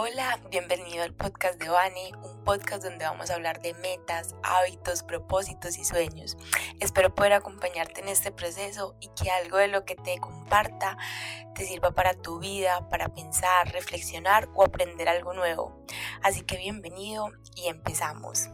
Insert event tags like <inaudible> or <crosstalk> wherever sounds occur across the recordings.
Hola, bienvenido al podcast de Vani, un podcast donde vamos a hablar de metas, hábitos, propósitos y sueños. Espero poder acompañarte en este proceso y que algo de lo que te comparta te sirva para tu vida, para pensar, reflexionar o aprender algo nuevo. Así que bienvenido y empezamos.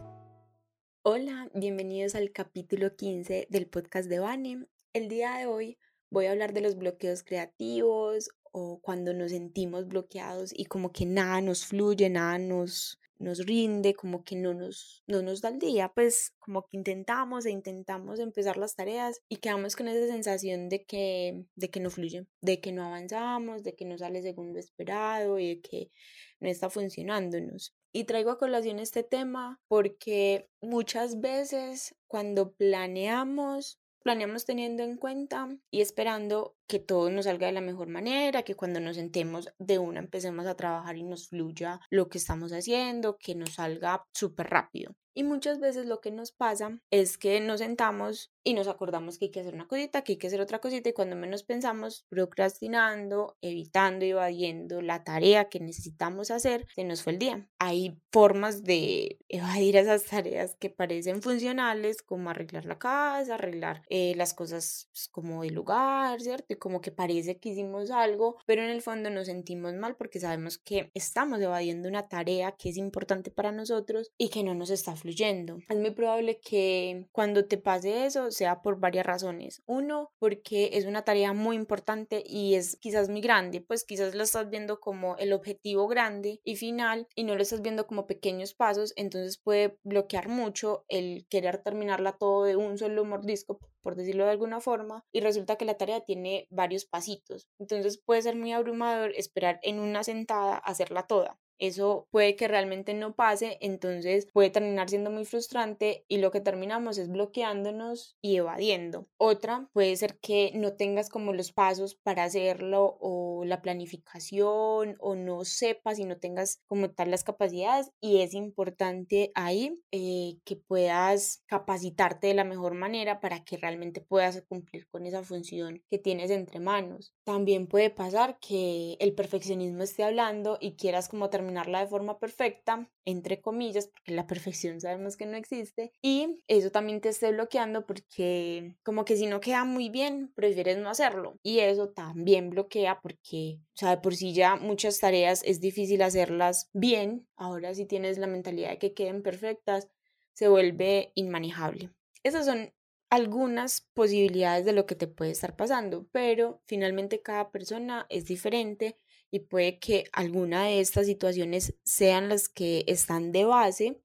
Hola, bienvenidos al capítulo 15 del podcast de Vani. El día de hoy voy a hablar de los bloqueos creativos o cuando nos sentimos bloqueados y como que nada nos fluye, nada nos, nos rinde, como que no nos, no nos da el día, pues como que intentamos e intentamos empezar las tareas y quedamos con esa sensación de que, de que no fluye, de que no avanzamos, de que no sale según lo esperado y de que no está funcionándonos. Y traigo a colación este tema porque muchas veces cuando planeamos planeamos teniendo en cuenta y esperando que todo nos salga de la mejor manera, que cuando nos sentemos de una empecemos a trabajar y nos fluya lo que estamos haciendo, que nos salga súper rápido. Y muchas veces lo que nos pasa es que nos sentamos y nos acordamos que hay que hacer una cosita, que hay que hacer otra cosita y cuando menos pensamos procrastinando, evitando y evadiendo la tarea que necesitamos hacer, se nos fue el día. Hay formas de evadir esas tareas que parecen funcionales como arreglar la casa, arreglar eh, las cosas pues, como el lugar, ¿cierto? Como que parece que hicimos algo, pero en el fondo nos sentimos mal porque sabemos que estamos evadiendo una tarea que es importante para nosotros y que no nos está fluyendo. Es muy probable que cuando te pase eso sea por varias razones. Uno, porque es una tarea muy importante y es quizás muy grande, pues quizás lo estás viendo como el objetivo grande y final y no lo estás viendo como pequeños pasos, entonces puede bloquear mucho el querer terminarla todo de un solo mordisco por decirlo de alguna forma, y resulta que la tarea tiene varios pasitos. Entonces puede ser muy abrumador esperar en una sentada hacerla toda. Eso puede que realmente no pase, entonces puede terminar siendo muy frustrante y lo que terminamos es bloqueándonos y evadiendo. Otra puede ser que no tengas como los pasos para hacerlo o la planificación o no sepas y no tengas como tal las capacidades y es importante ahí eh, que puedas capacitarte de la mejor manera para que realmente puedas cumplir con esa función que tienes entre manos. También puede pasar que el perfeccionismo esté hablando y quieras como terminar terminarla de forma perfecta, entre comillas, porque la perfección sabemos que no existe, y eso también te esté bloqueando porque como que si no queda muy bien, prefieres no hacerlo, y eso también bloquea porque, o sea, de por sí ya muchas tareas es difícil hacerlas bien, ahora si tienes la mentalidad de que queden perfectas, se vuelve inmanejable. Esas son algunas posibilidades de lo que te puede estar pasando, pero finalmente cada persona es diferente y puede que alguna de estas situaciones sean las que están de base,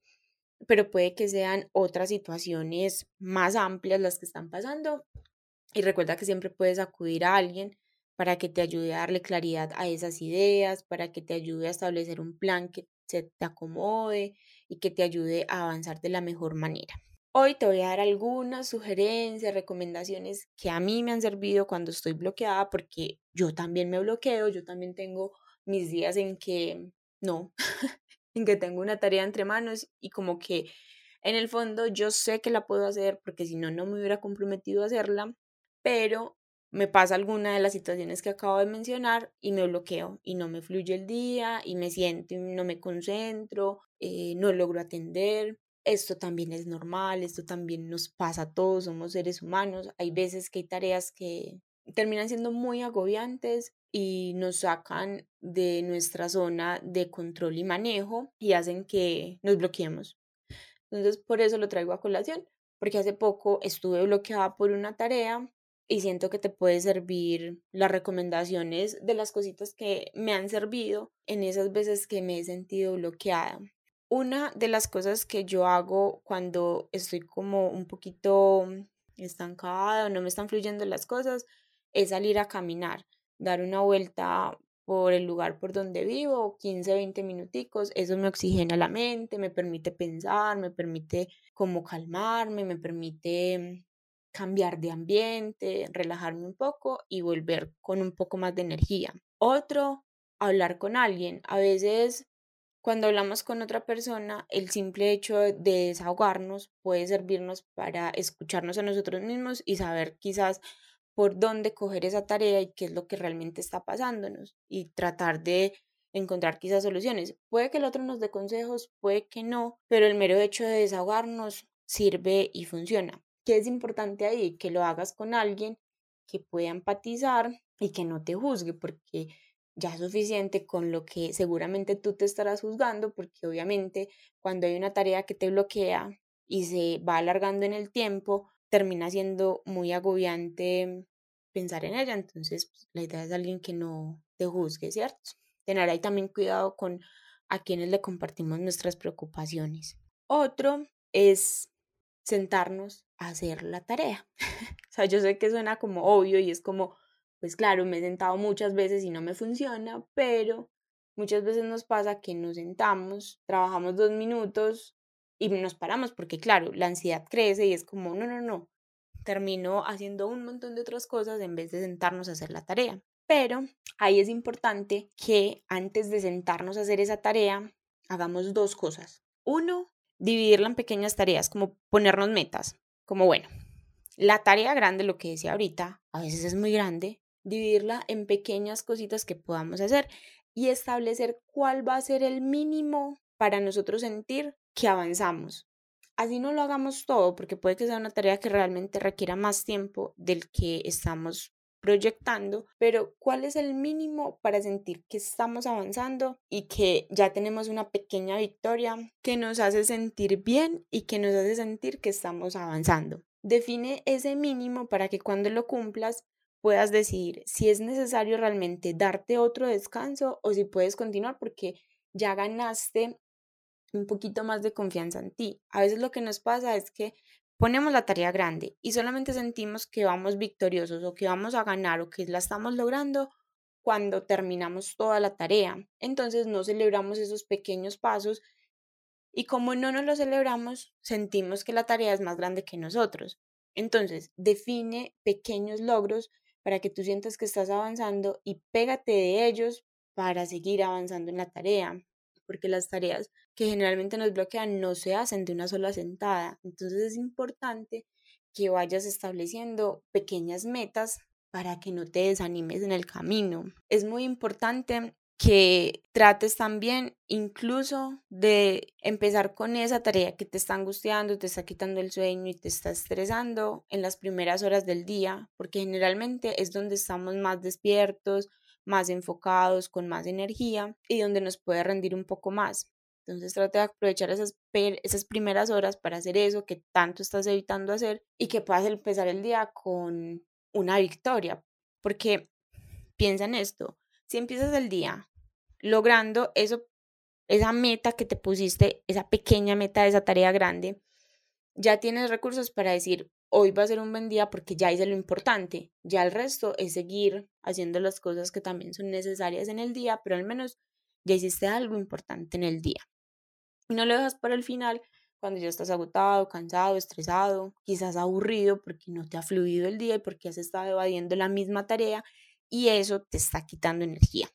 pero puede que sean otras situaciones más amplias las que están pasando. Y recuerda que siempre puedes acudir a alguien para que te ayude a darle claridad a esas ideas, para que te ayude a establecer un plan que se te acomode y que te ayude a avanzar de la mejor manera. Hoy te voy a dar algunas sugerencias, recomendaciones que a mí me han servido cuando estoy bloqueada, porque yo también me bloqueo, yo también tengo mis días en que no, <laughs> en que tengo una tarea entre manos y como que en el fondo yo sé que la puedo hacer porque si no, no me hubiera comprometido a hacerla, pero me pasa alguna de las situaciones que acabo de mencionar y me bloqueo y no me fluye el día y me siento y no me concentro, eh, no logro atender esto también es normal, esto también nos pasa a todos, somos seres humanos. Hay veces que hay tareas que terminan siendo muy agobiantes y nos sacan de nuestra zona de control y manejo y hacen que nos bloqueemos. Entonces, por eso lo traigo a colación, porque hace poco estuve bloqueada por una tarea y siento que te puede servir las recomendaciones de las cositas que me han servido en esas veces que me he sentido bloqueada. Una de las cosas que yo hago cuando estoy como un poquito estancada o no me están fluyendo las cosas es salir a caminar, dar una vuelta por el lugar por donde vivo, 15, 20 minuticos, eso me oxigena la mente, me permite pensar, me permite como calmarme, me permite cambiar de ambiente, relajarme un poco y volver con un poco más de energía. Otro, hablar con alguien. A veces cuando hablamos con otra persona, el simple hecho de desahogarnos puede servirnos para escucharnos a nosotros mismos y saber quizás por dónde coger esa tarea y qué es lo que realmente está pasándonos y tratar de encontrar quizás soluciones. Puede que el otro nos dé consejos, puede que no, pero el mero hecho de desahogarnos sirve y funciona. ¿Qué es importante ahí? Que lo hagas con alguien que pueda empatizar y que no te juzgue, porque ya es suficiente con lo que seguramente tú te estarás juzgando, porque obviamente cuando hay una tarea que te bloquea y se va alargando en el tiempo, termina siendo muy agobiante pensar en ella. Entonces, pues, la idea es alguien que no te juzgue, ¿cierto? Tener ahí también cuidado con a quienes le compartimos nuestras preocupaciones. Otro es sentarnos a hacer la tarea. <laughs> o sea, yo sé que suena como obvio y es como, pues claro, me he sentado muchas veces y no me funciona, pero muchas veces nos pasa que nos sentamos, trabajamos dos minutos y nos paramos porque claro, la ansiedad crece y es como, no, no, no, termino haciendo un montón de otras cosas en vez de sentarnos a hacer la tarea. Pero ahí es importante que antes de sentarnos a hacer esa tarea, hagamos dos cosas. Uno, dividirla en pequeñas tareas, como ponernos metas, como bueno, la tarea grande, lo que decía ahorita, a veces es muy grande, dividirla en pequeñas cositas que podamos hacer y establecer cuál va a ser el mínimo para nosotros sentir que avanzamos. Así no lo hagamos todo, porque puede que sea una tarea que realmente requiera más tiempo del que estamos proyectando, pero ¿cuál es el mínimo para sentir que estamos avanzando y que ya tenemos una pequeña victoria que nos hace sentir bien y que nos hace sentir que estamos avanzando? Define ese mínimo para que cuando lo cumplas puedas decidir si es necesario realmente darte otro descanso o si puedes continuar porque ya ganaste un poquito más de confianza en ti. A veces lo que nos pasa es que ponemos la tarea grande y solamente sentimos que vamos victoriosos o que vamos a ganar o que la estamos logrando cuando terminamos toda la tarea. Entonces no celebramos esos pequeños pasos y como no nos lo celebramos, sentimos que la tarea es más grande que nosotros. Entonces, define pequeños logros para que tú sientas que estás avanzando y pégate de ellos para seguir avanzando en la tarea, porque las tareas que generalmente nos bloquean no se hacen de una sola sentada. Entonces es importante que vayas estableciendo pequeñas metas para que no te desanimes en el camino. Es muy importante que trates también incluso de empezar con esa tarea que te está angustiando, te está quitando el sueño y te está estresando en las primeras horas del día, porque generalmente es donde estamos más despiertos, más enfocados, con más energía y donde nos puede rendir un poco más. Entonces trata de aprovechar esas, esas primeras horas para hacer eso que tanto estás evitando hacer y que puedas empezar el día con una victoria. Porque piensa en esto, si empiezas el día logrando eso, esa meta que te pusiste, esa pequeña meta, esa tarea grande, ya tienes recursos para decir, hoy va a ser un buen día porque ya hice lo importante, ya el resto es seguir haciendo las cosas que también son necesarias en el día, pero al menos ya hiciste algo importante en el día. Y no lo dejas para el final cuando ya estás agotado, cansado, estresado, quizás aburrido porque no te ha fluido el día y porque has estado evadiendo la misma tarea y eso te está quitando energía.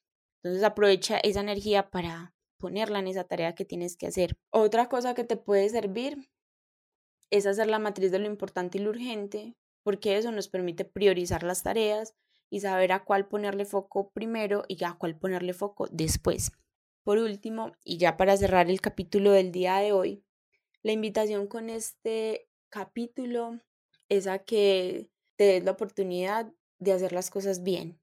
Entonces aprovecha esa energía para ponerla en esa tarea que tienes que hacer. Otra cosa que te puede servir es hacer la matriz de lo importante y lo urgente, porque eso nos permite priorizar las tareas y saber a cuál ponerle foco primero y a cuál ponerle foco después. Por último, y ya para cerrar el capítulo del día de hoy, la invitación con este capítulo es a que te des la oportunidad de hacer las cosas bien,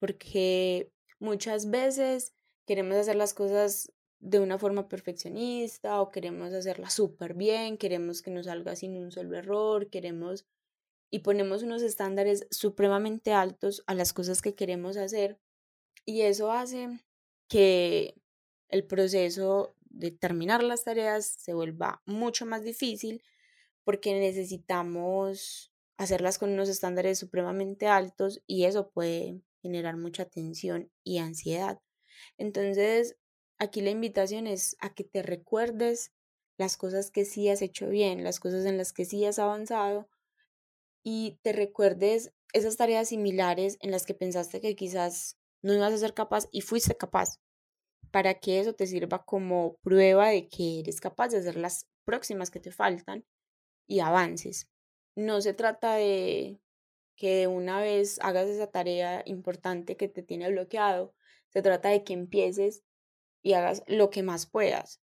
porque Muchas veces queremos hacer las cosas de una forma perfeccionista o queremos hacerlas súper bien, queremos que nos salga sin un solo error, queremos y ponemos unos estándares supremamente altos a las cosas que queremos hacer y eso hace que el proceso de terminar las tareas se vuelva mucho más difícil porque necesitamos hacerlas con unos estándares supremamente altos y eso puede generar mucha tensión y ansiedad. Entonces, aquí la invitación es a que te recuerdes las cosas que sí has hecho bien, las cosas en las que sí has avanzado y te recuerdes esas tareas similares en las que pensaste que quizás no ibas a ser capaz y fuiste capaz, para que eso te sirva como prueba de que eres capaz de hacer las próximas que te faltan y avances. No se trata de que de una vez hagas esa tarea importante que te tiene bloqueado. Se trata de que empieces y hagas lo que más puedas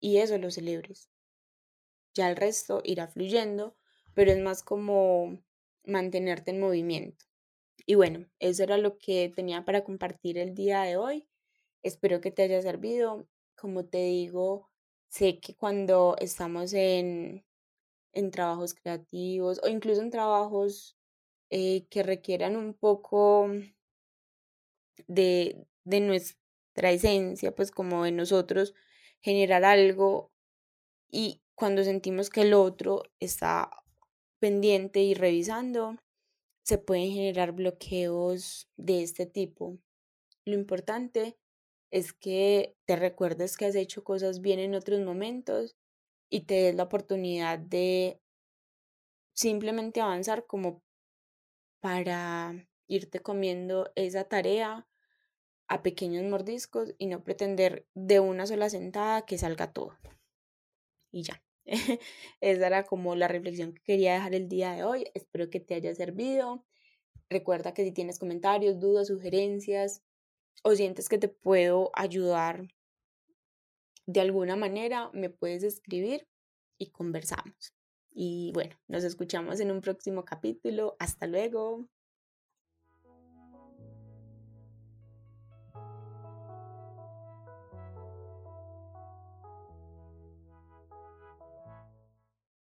y eso lo celebres. Ya el resto irá fluyendo, pero es más como mantenerte en movimiento. Y bueno, eso era lo que tenía para compartir el día de hoy. Espero que te haya servido. Como te digo, sé que cuando estamos en, en trabajos creativos o incluso en trabajos eh, que requieran un poco de, de nuestra esencia, pues como de nosotros generar algo y cuando sentimos que el otro está pendiente y revisando, se pueden generar bloqueos de este tipo. Lo importante es que te recuerdes que has hecho cosas bien en otros momentos y te des la oportunidad de simplemente avanzar como para irte comiendo esa tarea a pequeños mordiscos y no pretender de una sola sentada que salga todo. Y ya. <laughs> Esa era como la reflexión que quería dejar el día de hoy. Espero que te haya servido. Recuerda que si tienes comentarios, dudas, sugerencias o sientes que te puedo ayudar de alguna manera, me puedes escribir y conversamos. Y bueno, nos escuchamos en un próximo capítulo. Hasta luego.